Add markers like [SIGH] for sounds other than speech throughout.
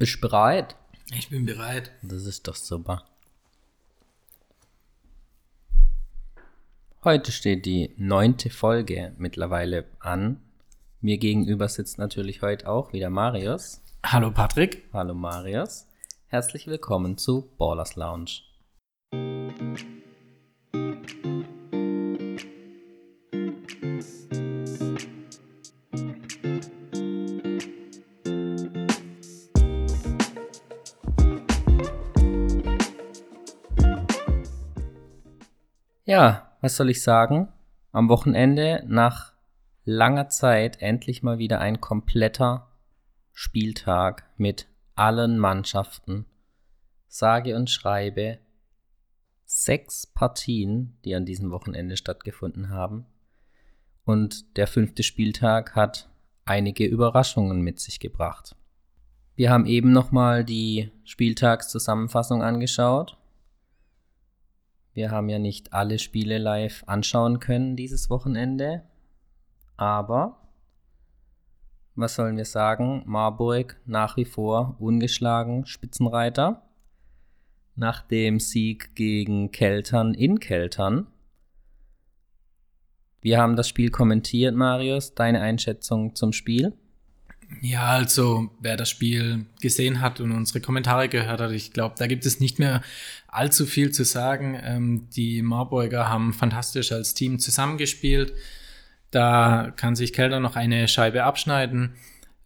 Bist du bereit? Ich bin bereit. Das ist doch super. Heute steht die neunte Folge mittlerweile an. Mir gegenüber sitzt natürlich heute auch wieder Marius. Hallo Patrick. Hallo Marius. Herzlich willkommen zu Ballers Lounge. Ja, was soll ich sagen? Am Wochenende nach langer Zeit endlich mal wieder ein kompletter Spieltag mit allen Mannschaften. Sage und schreibe sechs Partien, die an diesem Wochenende stattgefunden haben. Und der fünfte Spieltag hat einige Überraschungen mit sich gebracht. Wir haben eben nochmal die Spieltagszusammenfassung angeschaut wir haben ja nicht alle Spiele live anschauen können dieses Wochenende. Aber was sollen wir sagen? Marburg nach wie vor ungeschlagen Spitzenreiter. Nach dem Sieg gegen Keltern in Keltern. Wir haben das Spiel kommentiert, Marius. Deine Einschätzung zum Spiel? Ja, also wer das Spiel gesehen hat und unsere Kommentare gehört hat, ich glaube, da gibt es nicht mehr allzu viel zu sagen. Ähm, die Marburger haben fantastisch als Team zusammengespielt. Da kann sich Kelder noch eine Scheibe abschneiden.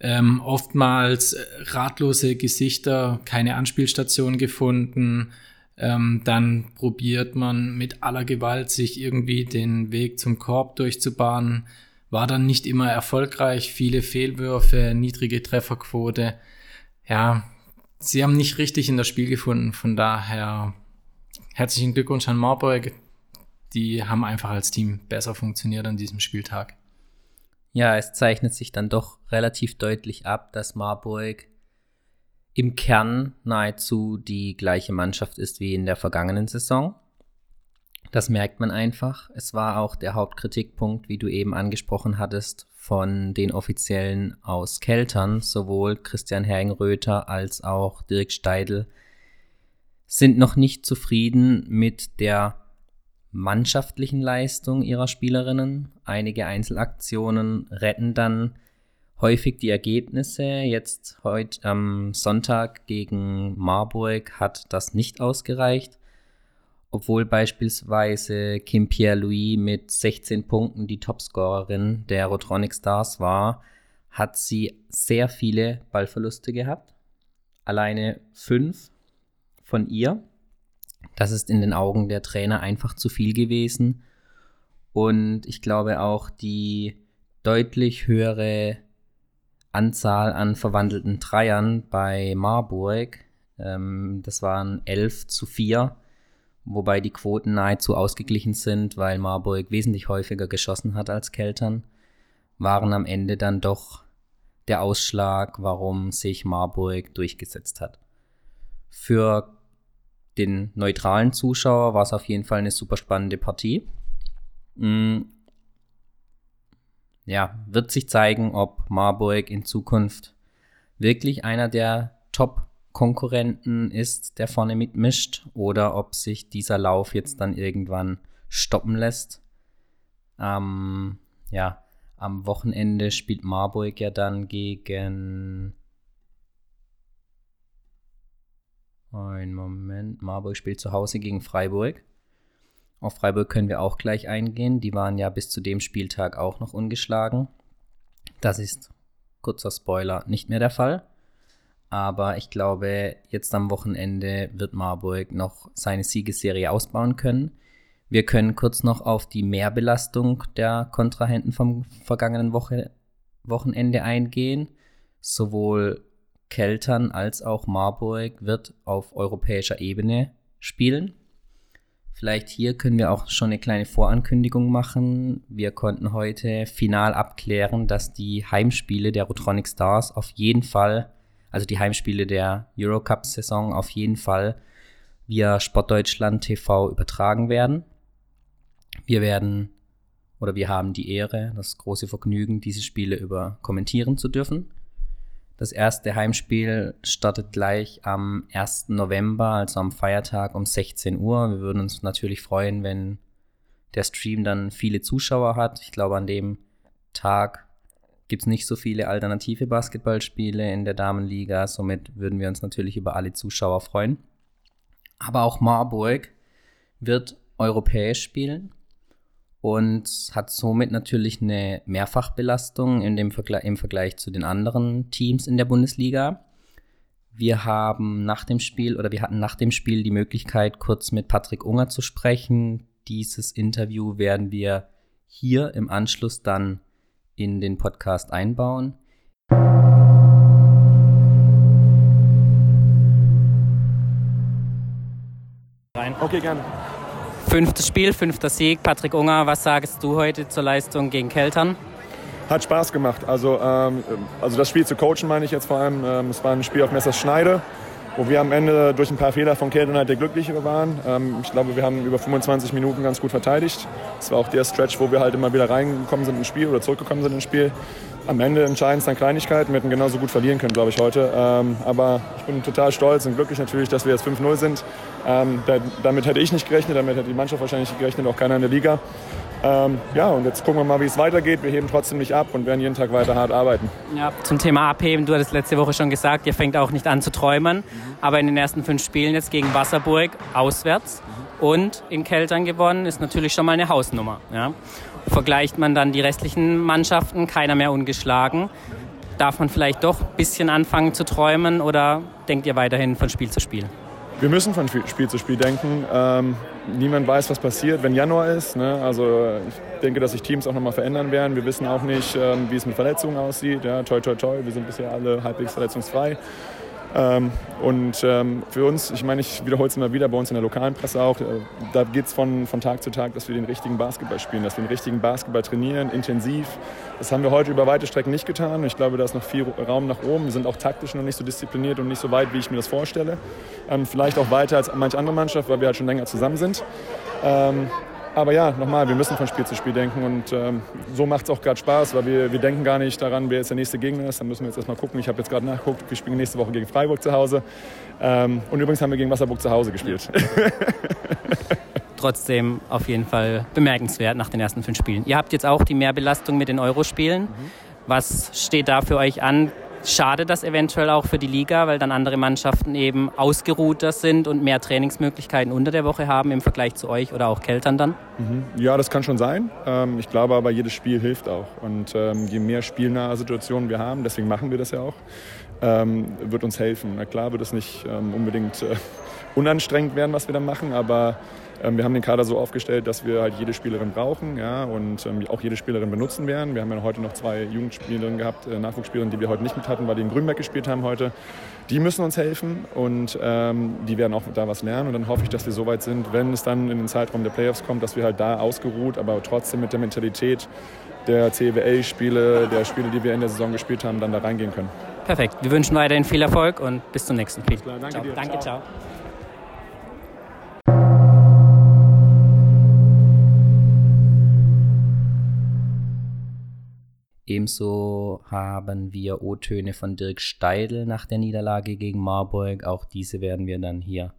Ähm, oftmals ratlose Gesichter, keine Anspielstation gefunden. Ähm, dann probiert man mit aller Gewalt sich irgendwie den Weg zum Korb durchzubahnen war dann nicht immer erfolgreich, viele Fehlwürfe, niedrige Trefferquote. Ja, sie haben nicht richtig in das Spiel gefunden. Von daher herzlichen Glückwunsch an Marburg. Die haben einfach als Team besser funktioniert an diesem Spieltag. Ja, es zeichnet sich dann doch relativ deutlich ab, dass Marburg im Kern nahezu die gleiche Mannschaft ist wie in der vergangenen Saison. Das merkt man einfach. Es war auch der Hauptkritikpunkt, wie du eben angesprochen hattest, von den Offiziellen aus Keltern, sowohl Christian Herringröther als auch Dirk Steidl, sind noch nicht zufrieden mit der mannschaftlichen Leistung ihrer Spielerinnen. Einige Einzelaktionen retten dann häufig die Ergebnisse. Jetzt heute am Sonntag gegen Marburg hat das nicht ausgereicht obwohl beispielsweise Kim Pierre-Louis mit 16 Punkten die Topscorerin der Rotronic Stars war, hat sie sehr viele Ballverluste gehabt. Alleine fünf von ihr. Das ist in den Augen der Trainer einfach zu viel gewesen. Und ich glaube auch die deutlich höhere Anzahl an verwandelten Dreiern bei Marburg, ähm, das waren 11 zu 4, wobei die Quoten nahezu ausgeglichen sind, weil Marburg wesentlich häufiger geschossen hat als Keltern, waren am Ende dann doch der Ausschlag, warum sich Marburg durchgesetzt hat. Für den neutralen Zuschauer war es auf jeden Fall eine super spannende Partie. Hm. Ja, wird sich zeigen, ob Marburg in Zukunft wirklich einer der Top Konkurrenten ist, der vorne mitmischt, oder ob sich dieser Lauf jetzt dann irgendwann stoppen lässt. Ähm, ja, am Wochenende spielt Marburg ja dann gegen. Ein Moment. Marburg spielt zu Hause gegen Freiburg. Auf Freiburg können wir auch gleich eingehen. Die waren ja bis zu dem Spieltag auch noch ungeschlagen. Das ist, kurzer Spoiler, nicht mehr der Fall. Aber ich glaube, jetzt am Wochenende wird Marburg noch seine Siegesserie ausbauen können. Wir können kurz noch auf die Mehrbelastung der Kontrahenten vom vergangenen Woche, Wochenende eingehen. Sowohl Keltern als auch Marburg wird auf europäischer Ebene spielen. Vielleicht hier können wir auch schon eine kleine Vorankündigung machen. Wir konnten heute final abklären, dass die Heimspiele der Rotronic Stars auf jeden Fall also die Heimspiele der Eurocup-Saison auf jeden Fall via Sportdeutschland TV übertragen werden. Wir werden oder wir haben die Ehre, das große Vergnügen, diese Spiele über kommentieren zu dürfen. Das erste Heimspiel startet gleich am 1. November, also am Feiertag um 16 Uhr. Wir würden uns natürlich freuen, wenn der Stream dann viele Zuschauer hat. Ich glaube, an dem Tag gibt es nicht so viele alternative Basketballspiele in der Damenliga. Somit würden wir uns natürlich über alle Zuschauer freuen. Aber auch Marburg wird europäisch spielen und hat somit natürlich eine Mehrfachbelastung in dem Vergle im Vergleich zu den anderen Teams in der Bundesliga. Wir haben nach dem Spiel oder wir hatten nach dem Spiel die Möglichkeit, kurz mit Patrick Unger zu sprechen. Dieses Interview werden wir hier im Anschluss dann in den Podcast einbauen. Okay, gerne. Fünftes Spiel, fünfter Sieg. Patrick Unger, was sagst du heute zur Leistung gegen Keltern? Hat Spaß gemacht. Also, ähm, also das Spiel zu coachen meine ich jetzt vor allem. Ähm, es war ein Spiel auf Messers Schneide, wo wir am Ende durch ein paar Fehler von Keltern halt der Glücklichere waren. Ähm, ich glaube, wir haben über 25 Minuten ganz gut verteidigt. Es war auch der Stretch, wo wir halt immer wieder reingekommen sind ins Spiel oder zurückgekommen sind ins Spiel. Am Ende entscheiden es dann Kleinigkeiten. Wir hätten genauso gut verlieren können, glaube ich, heute. Ähm, aber ich bin total stolz und glücklich natürlich, dass wir jetzt 5-0 sind. Ähm, da, damit hätte ich nicht gerechnet, damit hätte die Mannschaft wahrscheinlich nicht gerechnet, auch keiner in der Liga. Ähm, ja, und jetzt gucken wir mal, wie es weitergeht. Wir heben trotzdem nicht ab und werden jeden Tag weiter hart arbeiten. Ja, zum Thema Abheben, du hattest letzte Woche schon gesagt, ihr fängt auch nicht an zu träumen. Mhm. Aber in den ersten fünf Spielen jetzt gegen Wasserburg auswärts mhm. und in Keltern gewonnen, ist natürlich schon mal eine Hausnummer. Ja. Vergleicht man dann die restlichen Mannschaften, keiner mehr ungeschlagen. Darf man vielleicht doch ein bisschen anfangen zu träumen oder denkt ihr weiterhin von Spiel zu Spiel? Wir müssen von Spiel zu Spiel denken. Ähm, niemand weiß, was passiert, wenn Januar ist. Ne? Also ich denke, dass sich Teams auch nochmal verändern werden. Wir wissen auch nicht, ähm, wie es mit Verletzungen aussieht. Ja, toi, toi, toi. Wir sind bisher alle halbwegs verletzungsfrei. Ähm, und ähm, für uns, ich meine, ich wiederhole es immer wieder bei uns in der lokalen Presse auch, äh, da geht es von, von Tag zu Tag, dass wir den richtigen Basketball spielen, dass wir den richtigen Basketball trainieren, intensiv. Das haben wir heute über weite Strecken nicht getan. Ich glaube, da ist noch viel Raum nach oben. Wir sind auch taktisch noch nicht so diszipliniert und nicht so weit, wie ich mir das vorstelle. Ähm, vielleicht auch weiter als manche andere Mannschaft, weil wir halt schon länger zusammen sind. Aber ja, nochmal, wir müssen von Spiel zu Spiel denken und ähm, so macht es auch gerade Spaß, weil wir, wir denken gar nicht daran, wer jetzt der nächste Gegner ist. Dann müssen wir jetzt erstmal gucken. Ich habe jetzt gerade nachgeguckt, wir spielen nächste Woche gegen Freiburg zu Hause. Ähm, und übrigens haben wir gegen Wasserburg zu Hause gespielt. [LAUGHS] Trotzdem auf jeden Fall bemerkenswert nach den ersten fünf Spielen. Ihr habt jetzt auch die Mehrbelastung mit den Eurospielen. Mhm. Was steht da für euch an? Schade das eventuell auch für die Liga, weil dann andere Mannschaften eben ausgeruhter sind und mehr Trainingsmöglichkeiten unter der Woche haben im Vergleich zu euch oder auch Keltern dann? Mhm. Ja, das kann schon sein. Ähm, ich glaube aber, jedes Spiel hilft auch. Und ähm, je mehr spielnahe Situationen wir haben, deswegen machen wir das ja auch, ähm, wird uns helfen. Na klar wird es nicht unbedingt äh, [LAUGHS] unanstrengend werden, was wir da machen, aber wir haben den Kader so aufgestellt, dass wir halt jede Spielerin brauchen ja, und ähm, auch jede Spielerin benutzen werden. Wir haben ja heute noch zwei Jugendspielerinnen gehabt, äh, Nachwuchsspielerinnen, die wir heute nicht mit hatten, weil die in Grünberg gespielt haben heute. Die müssen uns helfen und ähm, die werden auch da was lernen. Und dann hoffe ich, dass wir so weit sind, wenn es dann in den Zeitraum der Playoffs kommt, dass wir halt da ausgeruht, aber trotzdem mit der Mentalität der CWL-Spiele, der Spiele, die wir in der Saison gespielt haben, dann da reingehen können. Perfekt. Wir wünschen weiterhin viel Erfolg und bis zum nächsten Spiel. Danke ciao. dir. Danke, ciao. ciao. Ebenso haben wir O-Töne von Dirk Steidl nach der Niederlage gegen Marburg. Auch diese werden wir dann hier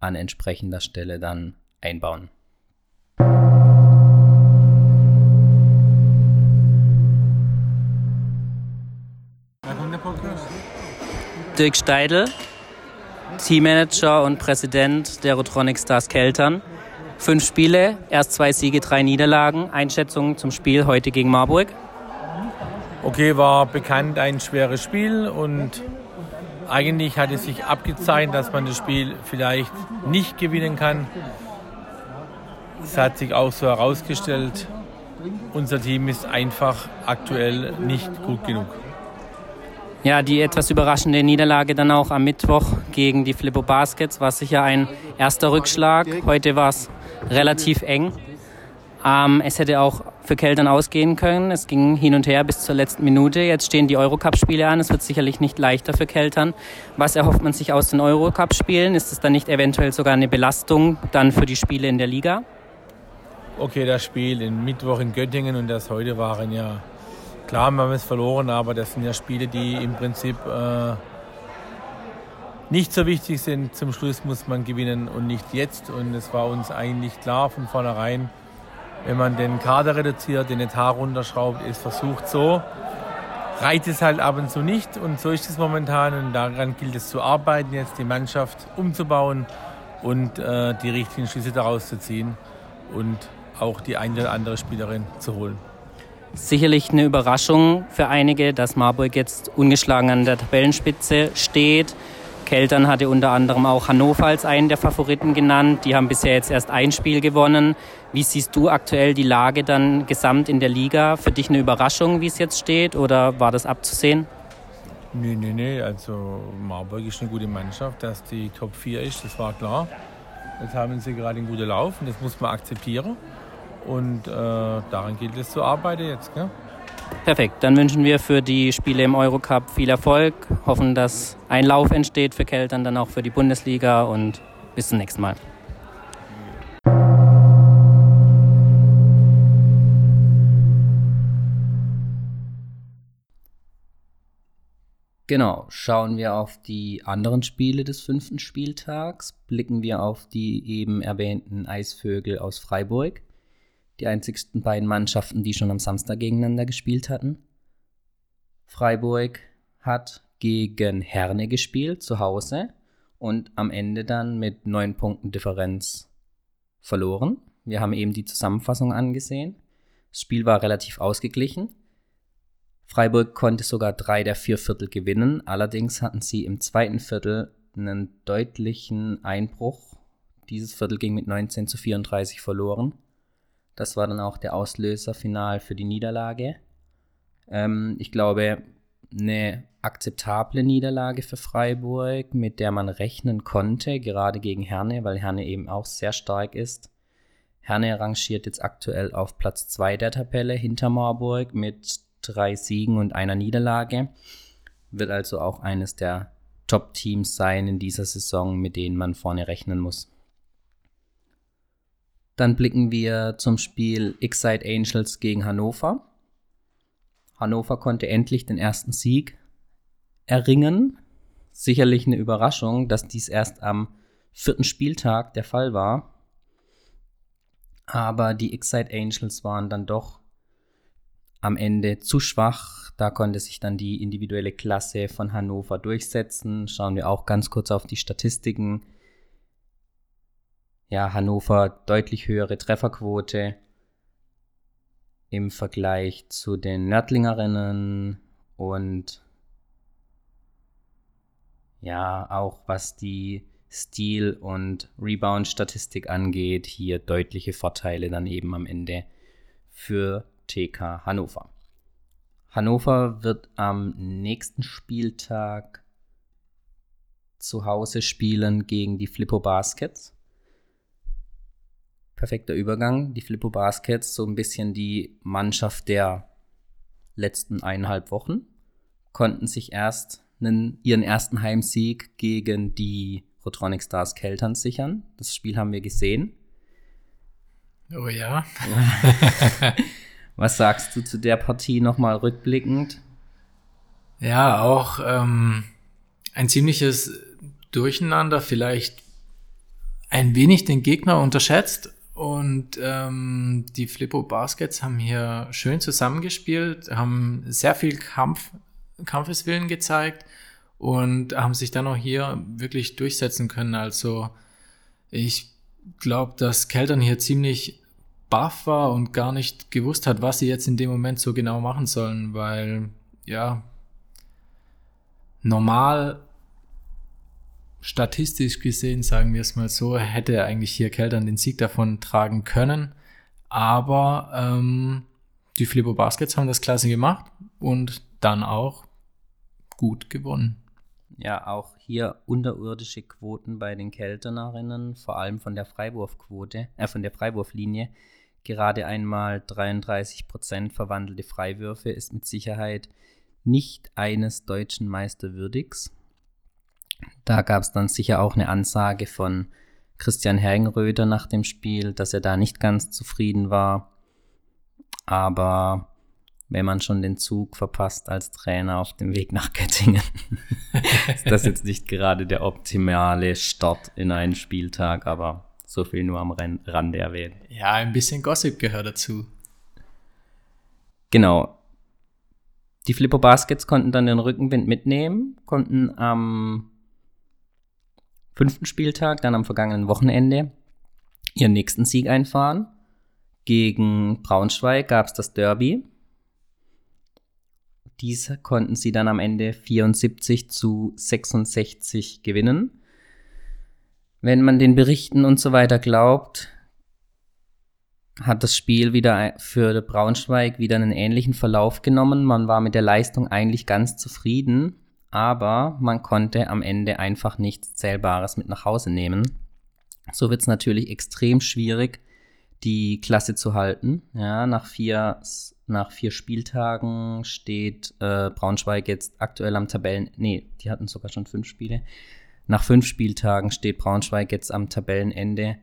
an entsprechender Stelle dann einbauen. Dirk Steidl, Teammanager und Präsident der Rotronic Stars Keltern. Fünf Spiele, erst zwei Siege, drei Niederlagen. Einschätzung zum Spiel heute gegen Marburg. Okay, war bekannt ein schweres Spiel und eigentlich hat es sich abgezeichnet, dass man das Spiel vielleicht nicht gewinnen kann. Es hat sich auch so herausgestellt, unser Team ist einfach aktuell nicht gut genug. Ja, die etwas überraschende Niederlage dann auch am Mittwoch gegen die Flippo Baskets war sicher ein erster Rückschlag. Heute war es relativ eng. Ähm, es hätte auch für Keltern ausgehen können. Es ging hin und her bis zur letzten Minute. Jetzt stehen die Eurocup-Spiele an. Es wird sicherlich nicht leichter für Keltern. Was erhofft man sich aus den Eurocup-Spielen? Ist es dann nicht eventuell sogar eine Belastung dann für die Spiele in der Liga? Okay, das Spiel in Mittwoch in Göttingen und das heute waren ja Klar, wir haben es verloren, aber das sind ja Spiele, die im Prinzip äh, nicht so wichtig sind. Zum Schluss muss man gewinnen und nicht jetzt. Und es war uns eigentlich klar von vornherein, wenn man den Kader reduziert, den Etat runterschraubt, ist versucht so, reicht es halt ab und zu nicht. Und so ist es momentan. Und daran gilt es zu arbeiten, jetzt die Mannschaft umzubauen und äh, die richtigen Schlüsse daraus zu ziehen und auch die eine oder andere Spielerin zu holen. Sicherlich eine Überraschung für einige, dass Marburg jetzt ungeschlagen an der Tabellenspitze steht. Keltern hatte unter anderem auch Hannover als einen der Favoriten genannt. Die haben bisher jetzt erst ein Spiel gewonnen. Wie siehst du aktuell die Lage dann gesamt in der Liga? Für dich eine Überraschung, wie es jetzt steht, oder war das abzusehen? Nee, nee, nee. Also Marburg ist eine gute Mannschaft, dass die Top 4 ist, das war klar. Jetzt haben sie gerade einen guten Lauf und das muss man akzeptieren. Und äh, daran gilt es zu arbeiten jetzt. Gell? Perfekt, dann wünschen wir für die Spiele im Eurocup viel Erfolg, hoffen, dass ein Lauf entsteht für Keltern, dann auch für die Bundesliga und bis zum nächsten Mal. Genau, schauen wir auf die anderen Spiele des fünften Spieltags, blicken wir auf die eben erwähnten Eisvögel aus Freiburg die einzigsten beiden Mannschaften, die schon am Samstag gegeneinander gespielt hatten. Freiburg hat gegen Herne gespielt, zu Hause, und am Ende dann mit neun Punkten Differenz verloren. Wir haben eben die Zusammenfassung angesehen. Das Spiel war relativ ausgeglichen. Freiburg konnte sogar drei der vier Viertel gewinnen. Allerdings hatten sie im zweiten Viertel einen deutlichen Einbruch. Dieses Viertel ging mit 19 zu 34 verloren. Das war dann auch der Auslöser final für die Niederlage. Ähm, ich glaube, eine akzeptable Niederlage für Freiburg, mit der man rechnen konnte, gerade gegen Herne, weil Herne eben auch sehr stark ist. Herne rangiert jetzt aktuell auf Platz 2 der Tabelle hinter Marburg mit drei Siegen und einer Niederlage. Wird also auch eines der Top-Teams sein in dieser Saison, mit denen man vorne rechnen muss. Dann blicken wir zum Spiel Excite Angels gegen Hannover. Hannover konnte endlich den ersten Sieg erringen. Sicherlich eine Überraschung, dass dies erst am vierten Spieltag der Fall war. Aber die Excite Angels waren dann doch am Ende zu schwach. Da konnte sich dann die individuelle Klasse von Hannover durchsetzen. Schauen wir auch ganz kurz auf die Statistiken ja, Hannover deutlich höhere Trefferquote im Vergleich zu den Nördlingerinnen und ja, auch was die Stil- und Rebound-Statistik angeht, hier deutliche Vorteile dann eben am Ende für TK Hannover. Hannover wird am nächsten Spieltag zu Hause spielen gegen die Flippo Baskets perfekter Übergang. Die Flippo Baskets, so ein bisschen die Mannschaft der letzten eineinhalb Wochen, konnten sich erst einen, ihren ersten Heimsieg gegen die Rotronic Stars Keltern sichern. Das Spiel haben wir gesehen. Oh ja. [LAUGHS] Was sagst du zu der Partie nochmal rückblickend? Ja, auch ähm, ein ziemliches Durcheinander, vielleicht ein wenig den Gegner unterschätzt, und ähm, die Flippo Baskets haben hier schön zusammengespielt, haben sehr viel Kampf, Kampfeswillen gezeigt und haben sich dann auch hier wirklich durchsetzen können. Also ich glaube, dass Keltern hier ziemlich baff war und gar nicht gewusst hat, was sie jetzt in dem Moment so genau machen sollen, weil ja, normal statistisch gesehen, sagen wir es mal so, hätte eigentlich hier Keltern den Sieg davon tragen können. Aber ähm, die Flippo Baskets haben das klasse gemacht und dann auch gut gewonnen. Ja, auch hier unterirdische Quoten bei den Kelternerinnen, vor allem von der Freiwurfquote, äh, von der Freiwurflinie. Gerade einmal 33 Prozent verwandelte Freiwürfe ist mit Sicherheit nicht eines deutschen Meisterwürdigs. Da gab es dann sicher auch eine Ansage von Christian Hergenröder nach dem Spiel, dass er da nicht ganz zufrieden war. Aber wenn man schon den Zug verpasst als Trainer auf dem Weg nach Göttingen. [LAUGHS] ist das jetzt nicht gerade der optimale Start in einen Spieltag, aber so viel nur am Rande erwähnt. Ja, ein bisschen Gossip gehört dazu. Genau. Die Flippo Baskets konnten dann den Rückenwind mitnehmen, konnten am fünften Spieltag, dann am vergangenen Wochenende, ihren nächsten Sieg einfahren. Gegen Braunschweig gab es das Derby. Diese konnten sie dann am Ende 74 zu 66 gewinnen. Wenn man den Berichten und so weiter glaubt, hat das Spiel wieder für Braunschweig wieder einen ähnlichen Verlauf genommen. Man war mit der Leistung eigentlich ganz zufrieden, aber man konnte am Ende einfach nichts Zählbares mit nach Hause nehmen. So wird es natürlich extrem schwierig, die Klasse zu halten. Ja, nach vier, nach vier Spieltagen steht äh, Braunschweig jetzt aktuell am Tabellen. Nee, die hatten sogar schon fünf Spiele. Nach fünf Spieltagen steht Braunschweig jetzt am Tabellenende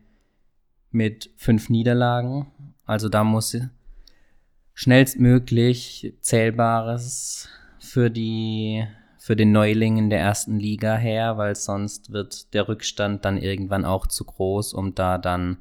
mit fünf Niederlagen. Also da muss schnellstmöglich Zählbares für die für den Neuling in der ersten Liga her, weil sonst wird der Rückstand dann irgendwann auch zu groß, um da dann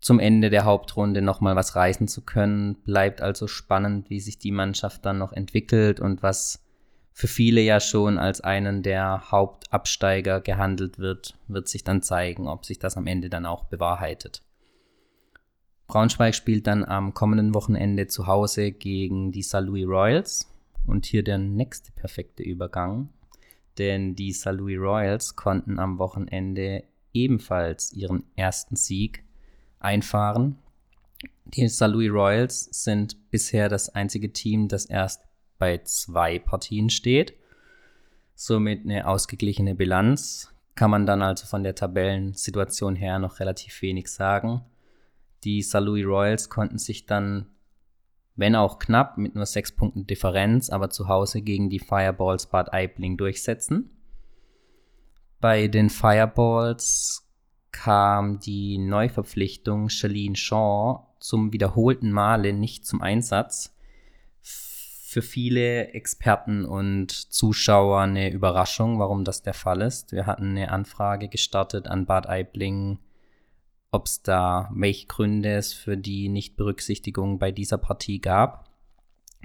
zum Ende der Hauptrunde nochmal was reißen zu können. Bleibt also spannend, wie sich die Mannschaft dann noch entwickelt und was für viele ja schon als einen der Hauptabsteiger gehandelt wird, wird sich dann zeigen, ob sich das am Ende dann auch bewahrheitet. Braunschweig spielt dann am kommenden Wochenende zu Hause gegen die St. Louis Royals. Und hier der nächste perfekte Übergang, denn die St. Louis Royals konnten am Wochenende ebenfalls ihren ersten Sieg einfahren. Die St. Louis Royals sind bisher das einzige Team, das erst bei zwei Partien steht. Somit eine ausgeglichene Bilanz. Kann man dann also von der Tabellensituation her noch relativ wenig sagen. Die St. Louis Royals konnten sich dann, wenn auch knapp, mit nur sechs Punkten Differenz, aber zu Hause gegen die Fireballs Bad Aibling durchsetzen. Bei den Fireballs kam die Neuverpflichtung Charlene Shaw zum wiederholten Male nicht zum Einsatz für viele Experten und Zuschauer eine Überraschung, warum das der Fall ist. Wir hatten eine Anfrage gestartet an Bad Aibling, ob es da welche Gründe es für die Nichtberücksichtigung bei dieser Partie gab,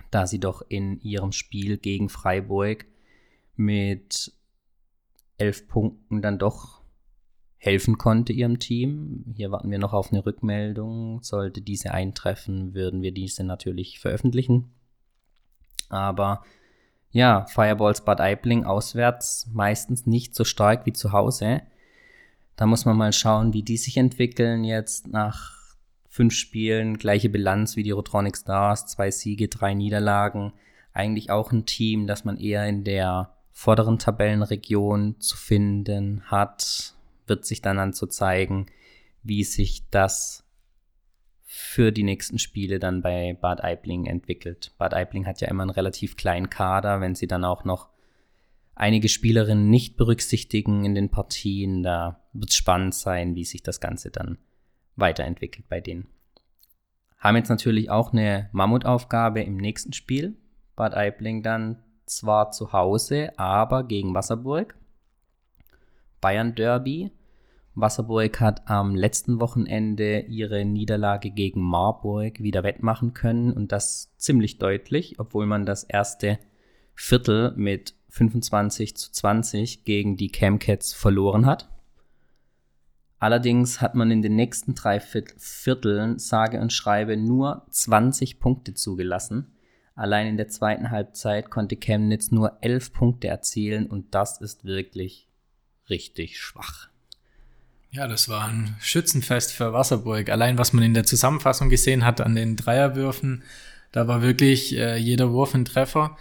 da sie doch in ihrem Spiel gegen Freiburg mit elf Punkten dann doch helfen konnte ihrem Team. Hier warten wir noch auf eine Rückmeldung. Sollte diese eintreffen, würden wir diese natürlich veröffentlichen. Aber ja, Fireballs Bad Aibling auswärts meistens nicht so stark wie zu Hause. Da muss man mal schauen, wie die sich entwickeln jetzt nach fünf Spielen, gleiche Bilanz wie die Rotronic Stars, zwei Siege, drei Niederlagen. Eigentlich auch ein Team, das man eher in der vorderen Tabellenregion zu finden hat, wird sich dann an zu zeigen, wie sich das für die nächsten Spiele dann bei Bad Aibling entwickelt. Bad Aibling hat ja immer einen relativ kleinen Kader, wenn sie dann auch noch einige Spielerinnen nicht berücksichtigen in den Partien, da wird es spannend sein, wie sich das Ganze dann weiterentwickelt bei denen. Haben jetzt natürlich auch eine Mammutaufgabe im nächsten Spiel. Bad Aibling dann zwar zu Hause, aber gegen Wasserburg. Bayern Derby Wasserburg hat am letzten Wochenende ihre Niederlage gegen Marburg wieder wettmachen können und das ziemlich deutlich, obwohl man das erste Viertel mit 25 zu 20 gegen die Camcats verloren hat. Allerdings hat man in den nächsten drei Vierteln sage und schreibe nur 20 Punkte zugelassen. Allein in der zweiten Halbzeit konnte Chemnitz nur 11 Punkte erzielen und das ist wirklich richtig schwach. Ja, das war ein Schützenfest für Wasserburg. Allein was man in der Zusammenfassung gesehen hat an den Dreierwürfen, da war wirklich äh, jeder Wurf ein Treffer.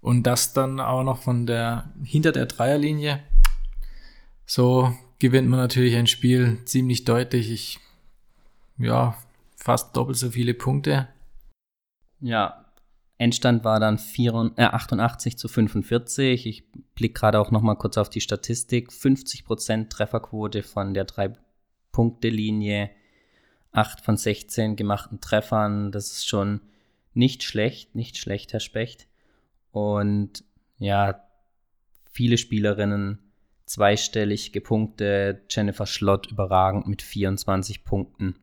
Und das dann auch noch von der, hinter der Dreierlinie. So gewinnt man natürlich ein Spiel ziemlich deutlich. Ich, ja, fast doppelt so viele Punkte. Ja, Endstand war dann 4, äh, 88 zu 45. Ich blicke gerade auch noch mal kurz auf die Statistik. 50% Trefferquote von der 3-Punkte-Linie. 8 von 16 gemachten Treffern. Das ist schon nicht schlecht, nicht schlecht, Herr Specht. Und ja, viele Spielerinnen zweistellig gepunktet. Jennifer Schlott überragend mit 24 Punkten.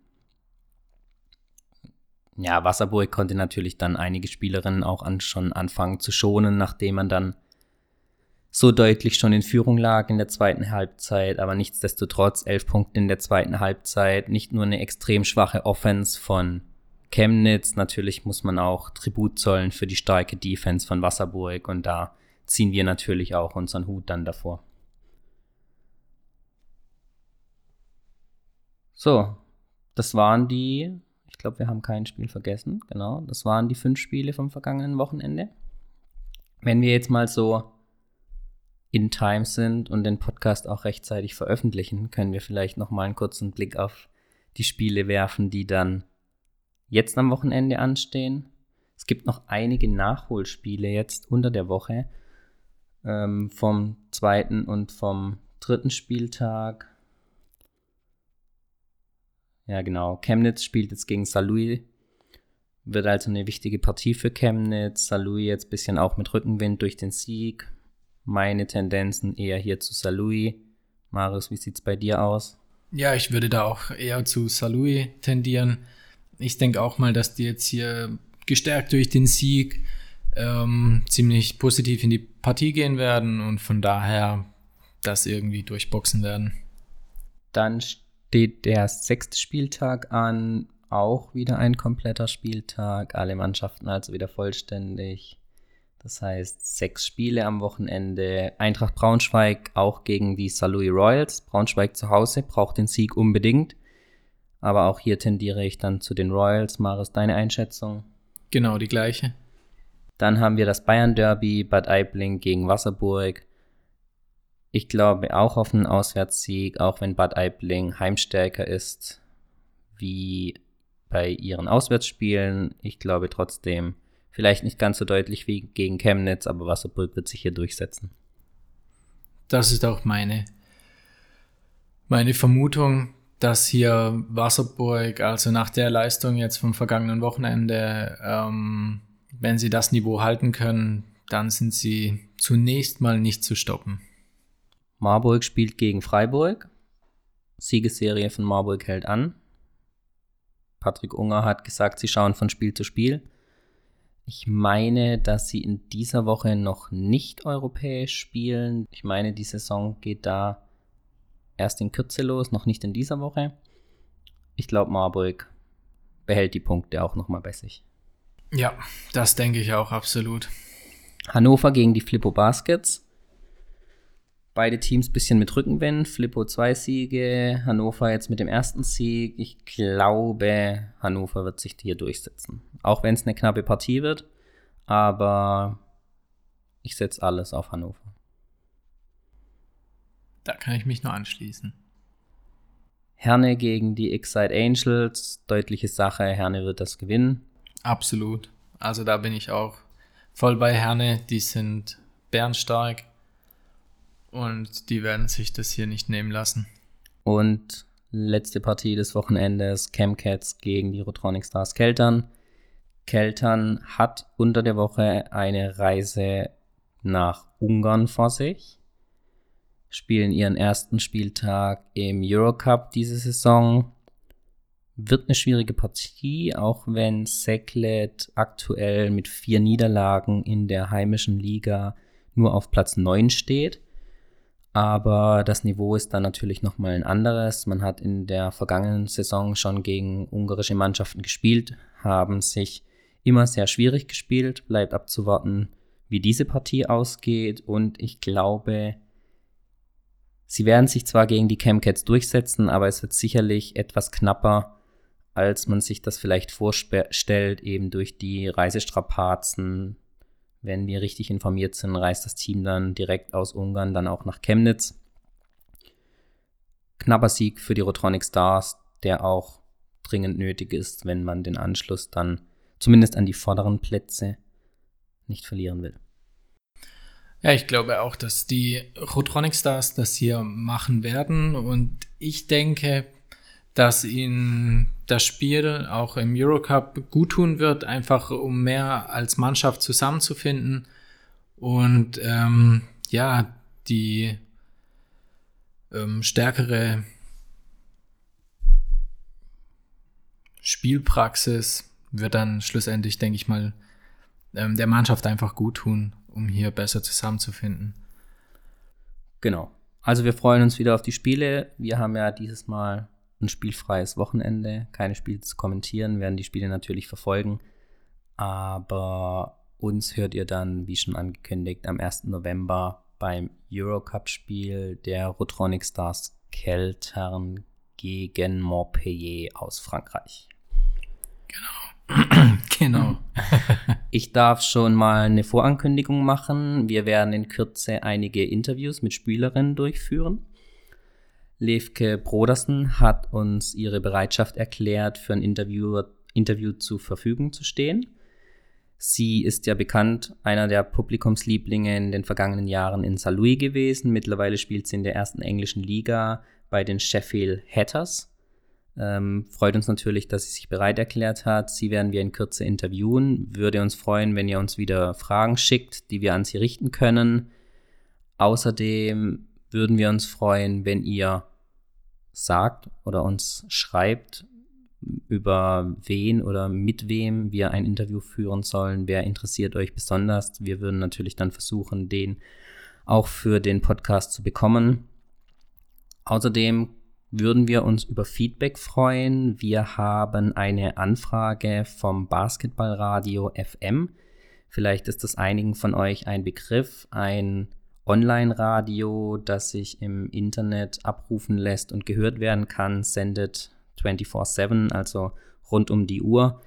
Ja, Wasserburg konnte natürlich dann einige Spielerinnen auch an, schon anfangen zu schonen, nachdem man dann so deutlich schon in Führung lag in der zweiten Halbzeit, aber nichtsdestotrotz elf Punkte in der zweiten Halbzeit, nicht nur eine extrem schwache Offense von Chemnitz, natürlich muss man auch Tribut zollen für die starke Defense von Wasserburg und da ziehen wir natürlich auch unseren Hut dann davor. So, das waren die, ich glaube, wir haben kein Spiel vergessen, genau, das waren die fünf Spiele vom vergangenen Wochenende. Wenn wir jetzt mal so in Time sind und den Podcast auch rechtzeitig veröffentlichen, können wir vielleicht noch mal einen kurzen Blick auf die Spiele werfen, die dann jetzt am Wochenende anstehen. Es gibt noch einige Nachholspiele jetzt unter der Woche ähm, vom zweiten und vom dritten Spieltag. Ja, genau. Chemnitz spielt jetzt gegen Saarlouis. Wird also eine wichtige Partie für Chemnitz. Saarlouis jetzt ein bisschen auch mit Rückenwind durch den Sieg meine Tendenzen eher hier zu Salui. Marius, wie sieht es bei dir aus? Ja, ich würde da auch eher zu Salui tendieren. Ich denke auch mal, dass die jetzt hier gestärkt durch den Sieg ähm, ziemlich positiv in die Partie gehen werden und von daher das irgendwie durchboxen werden. Dann steht der sechste Spieltag an, auch wieder ein kompletter Spieltag, alle Mannschaften also wieder vollständig. Das heißt, sechs Spiele am Wochenende. Eintracht Braunschweig auch gegen die St. Louis Royals. Braunschweig zu Hause braucht den Sieg unbedingt. Aber auch hier tendiere ich dann zu den Royals. Maris, deine Einschätzung? Genau die gleiche. Dann haben wir das Bayern Derby, Bad Aibling gegen Wasserburg. Ich glaube auch auf einen Auswärtssieg, auch wenn Bad Aibling heimstärker ist wie bei ihren Auswärtsspielen. Ich glaube trotzdem, Vielleicht nicht ganz so deutlich wie gegen Chemnitz, aber Wasserburg wird sich hier durchsetzen. Das ist auch meine, meine Vermutung, dass hier Wasserburg, also nach der Leistung jetzt vom vergangenen Wochenende, ähm, wenn sie das Niveau halten können, dann sind sie zunächst mal nicht zu stoppen. Marburg spielt gegen Freiburg. Siegesserie von Marburg hält an. Patrick Unger hat gesagt, sie schauen von Spiel zu Spiel. Ich meine, dass sie in dieser Woche noch nicht europäisch spielen. Ich meine, die Saison geht da erst in Kürze los, noch nicht in dieser Woche. Ich glaube, Marburg behält die Punkte auch nochmal bei sich. Ja, das denke ich auch absolut. Hannover gegen die Flippo Baskets. Beide Teams ein bisschen mit Rückenwind. Flippo zwei Siege, Hannover jetzt mit dem ersten Sieg. Ich glaube, Hannover wird sich hier durchsetzen. Auch wenn es eine knappe Partie wird. Aber ich setze alles auf Hannover. Da kann ich mich nur anschließen. Herne gegen die Excite Angels. Deutliche Sache. Herne wird das gewinnen. Absolut. Also da bin ich auch voll bei Herne. Die sind bärenstark und die werden sich das hier nicht nehmen lassen. Und letzte Partie des Wochenendes, Chemcats gegen die Rotronic Stars Keltern. Keltern hat unter der Woche eine Reise nach Ungarn vor sich. Spielen ihren ersten Spieltag im Eurocup diese Saison. Wird eine schwierige Partie, auch wenn Seklet aktuell mit vier Niederlagen in der heimischen Liga nur auf Platz 9 steht. Aber das Niveau ist dann natürlich nochmal ein anderes. Man hat in der vergangenen Saison schon gegen ungarische Mannschaften gespielt, haben sich immer sehr schwierig gespielt. Bleibt abzuwarten, wie diese Partie ausgeht. Und ich glaube, sie werden sich zwar gegen die Chemcats durchsetzen, aber es wird sicherlich etwas knapper, als man sich das vielleicht vorstellt, eben durch die Reisestrapazen wenn wir richtig informiert sind, reist das Team dann direkt aus Ungarn dann auch nach Chemnitz. Knapper Sieg für die Rotronic Stars, der auch dringend nötig ist, wenn man den Anschluss dann zumindest an die vorderen Plätze nicht verlieren will. Ja, ich glaube auch, dass die Rotronic Stars das hier machen werden. Und ich denke, dass ihnen das Spiel auch im Eurocup gut tun wird, einfach um mehr als Mannschaft zusammenzufinden. Und ähm, ja, die ähm, stärkere Spielpraxis wird dann schlussendlich, denke ich mal, ähm, der Mannschaft einfach gut tun, um hier besser zusammenzufinden. Genau. Also wir freuen uns wieder auf die Spiele. Wir haben ja dieses Mal ein spielfreies Wochenende, keine Spiele zu kommentieren, werden die Spiele natürlich verfolgen. Aber uns hört ihr dann, wie schon angekündigt, am 1. November beim Eurocup-Spiel der Rotronic Stars Keltern gegen Montpellier aus Frankreich. Genau. [CLEARS THROAT] genau. [LAUGHS] ich darf schon mal eine Vorankündigung machen. Wir werden in Kürze einige Interviews mit Spielerinnen durchführen. Levke Brodersen hat uns ihre Bereitschaft erklärt, für ein Interview, Interview zur Verfügung zu stehen. Sie ist ja bekannt, einer der Publikumslieblinge in den vergangenen Jahren in St. Louis gewesen. Mittlerweile spielt sie in der ersten englischen Liga bei den Sheffield Hatters. Ähm, freut uns natürlich, dass sie sich bereit erklärt hat. Sie werden wir in Kürze interviewen. Würde uns freuen, wenn ihr uns wieder Fragen schickt, die wir an sie richten können. Außerdem würden wir uns freuen, wenn ihr sagt oder uns schreibt, über wen oder mit wem wir ein Interview führen sollen. Wer interessiert euch besonders? Wir würden natürlich dann versuchen, den auch für den Podcast zu bekommen. Außerdem würden wir uns über Feedback freuen. Wir haben eine Anfrage vom Basketballradio FM. Vielleicht ist das einigen von euch ein Begriff, ein Online-Radio, das sich im Internet abrufen lässt und gehört werden kann, sendet 24/7, also rund um die Uhr.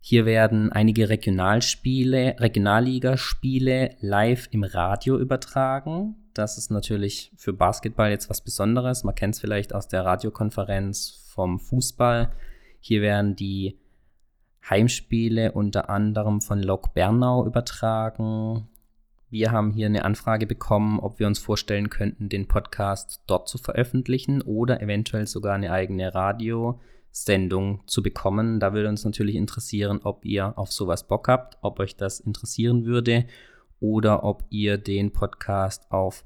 Hier werden einige Regionalspiele, Regionalligaspiele live im Radio übertragen. Das ist natürlich für Basketball jetzt was Besonderes. Man kennt es vielleicht aus der Radiokonferenz vom Fußball. Hier werden die Heimspiele unter anderem von Lok Bernau übertragen. Wir haben hier eine Anfrage bekommen, ob wir uns vorstellen könnten, den Podcast dort zu veröffentlichen oder eventuell sogar eine eigene Radiosendung zu bekommen. Da würde uns natürlich interessieren, ob ihr auf sowas Bock habt, ob euch das interessieren würde oder ob ihr den Podcast auf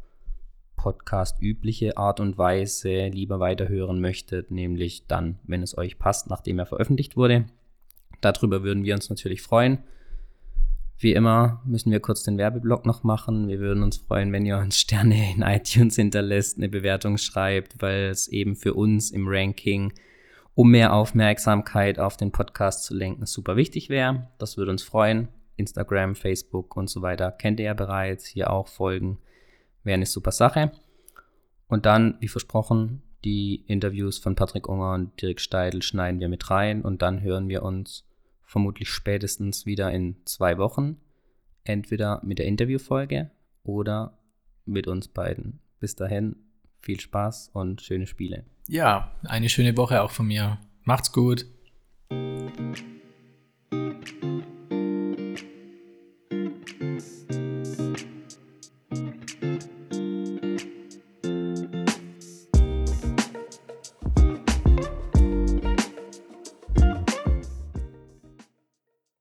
Podcast übliche Art und Weise lieber weiterhören möchtet, nämlich dann, wenn es euch passt, nachdem er veröffentlicht wurde. Darüber würden wir uns natürlich freuen. Wie immer müssen wir kurz den Werbeblock noch machen. Wir würden uns freuen, wenn ihr uns Sterne in [LAUGHS] iTunes hinterlässt, eine Bewertung schreibt, weil es eben für uns im Ranking, um mehr Aufmerksamkeit auf den Podcast zu lenken, super wichtig wäre. Das würde uns freuen. Instagram, Facebook und so weiter kennt ihr ja bereits. Hier auch folgen. Wäre eine super Sache. Und dann, wie versprochen, die Interviews von Patrick Unger und Dirk Steidl schneiden wir mit rein und dann hören wir uns vermutlich spätestens wieder in zwei Wochen. Entweder mit der Interviewfolge oder mit uns beiden. Bis dahin, viel Spaß und schöne Spiele. Ja, eine schöne Woche auch von mir. Macht's gut.